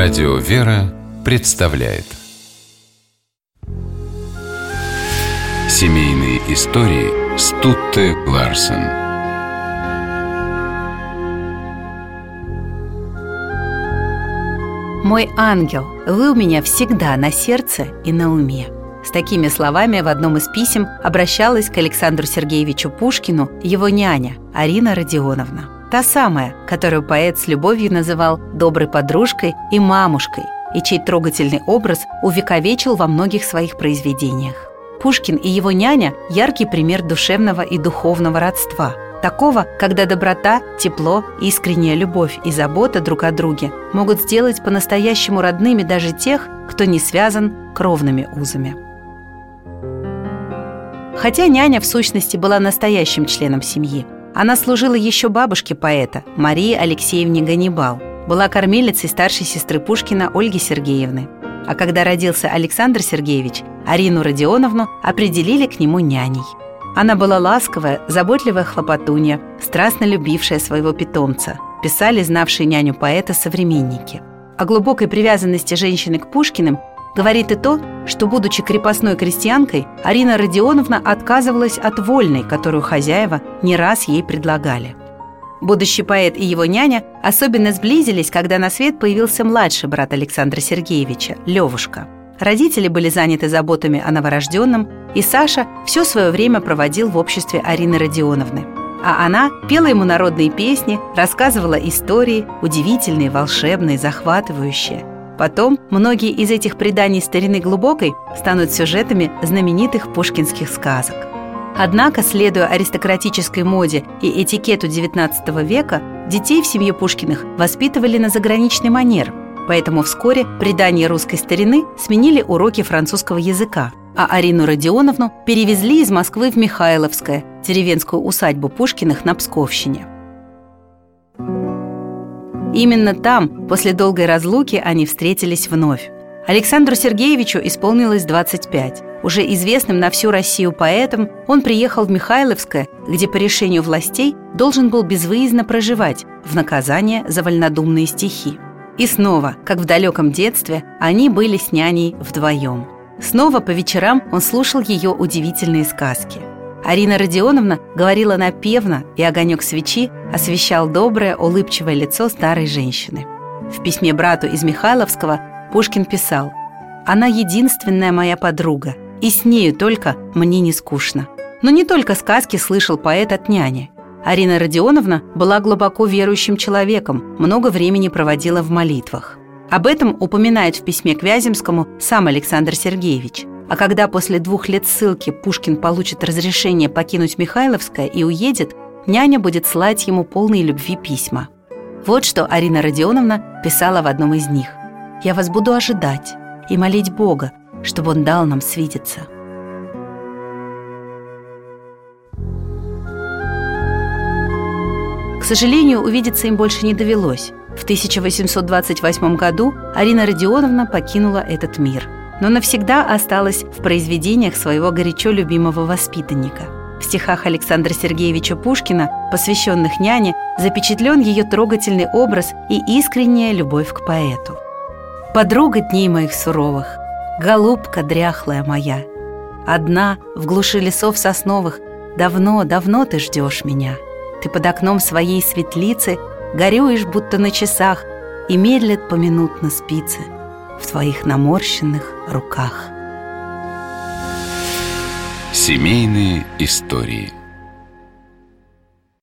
Радио «Вера» представляет Семейные истории Стутте Ларсен «Мой ангел, вы у меня всегда на сердце и на уме». С такими словами в одном из писем обращалась к Александру Сергеевичу Пушкину его няня Арина Родионовна. Та самая, которую поэт с любовью называл доброй подружкой и мамушкой, и чей трогательный образ увековечил во многих своих произведениях. Пушкин и его няня – яркий пример душевного и духовного родства. Такого, когда доброта, тепло, искренняя любовь и забота друг о друге могут сделать по-настоящему родными даже тех, кто не связан кровными узами. Хотя няня в сущности была настоящим членом семьи – она служила еще бабушке поэта, Марии Алексеевне Ганнибал, была кормилицей старшей сестры Пушкина Ольги Сергеевны. А когда родился Александр Сергеевич, Арину Родионовну определили к нему няней. Она была ласковая, заботливая хлопотунья, страстно любившая своего питомца, писали знавшие няню поэта современники. О глубокой привязанности женщины к Пушкиным Говорит и то, что, будучи крепостной крестьянкой, Арина Родионовна отказывалась от вольной, которую хозяева не раз ей предлагали. Будущий поэт и его няня особенно сблизились, когда на свет появился младший брат Александра Сергеевича, Левушка. Родители были заняты заботами о новорожденном, и Саша все свое время проводил в обществе Арины Родионовны. А она пела ему народные песни, рассказывала истории, удивительные, волшебные, захватывающие – Потом многие из этих преданий старины глубокой станут сюжетами знаменитых пушкинских сказок. Однако, следуя аристократической моде и этикету XIX века, детей в семье Пушкиных воспитывали на заграничный манер, поэтому вскоре предания русской старины сменили уроки французского языка, а Арину Родионовну перевезли из Москвы в Михайловское, деревенскую усадьбу Пушкиных на Псковщине – Именно там, после долгой разлуки, они встретились вновь. Александру Сергеевичу исполнилось 25. Уже известным на всю Россию поэтом, он приехал в Михайловское, где по решению властей должен был безвыездно проживать в наказание за вольнодумные стихи. И снова, как в далеком детстве, они были с няней вдвоем. Снова по вечерам он слушал ее удивительные сказки – Арина Родионовна говорила напевно, и огонек свечи освещал доброе, улыбчивое лицо старой женщины. В письме брату из Михайловского Пушкин писал «Она единственная моя подруга, и с нею только мне не скучно». Но не только сказки слышал поэт от няни. Арина Родионовна была глубоко верующим человеком, много времени проводила в молитвах. Об этом упоминает в письме к Вяземскому сам Александр Сергеевич – а когда после двух лет ссылки Пушкин получит разрешение покинуть Михайловское и уедет, няня будет слать ему полные любви письма. Вот что Арина Родионовна писала в одном из них. «Я вас буду ожидать и молить Бога, чтобы Он дал нам свидеться». К сожалению, увидеться им больше не довелось. В 1828 году Арина Родионовна покинула этот мир – но навсегда осталась в произведениях своего горячо любимого воспитанника. В стихах Александра Сергеевича Пушкина, посвященных няне, запечатлен ее трогательный образ и искренняя любовь к поэту. «Подруга дней моих суровых, голубка дряхлая моя, Одна в глуши лесов сосновых, давно, давно ты ждешь меня. Ты под окном своей светлицы горюешь, будто на часах, и медлит поминутно спицы — в твоих наморщенных руках. Семейные истории –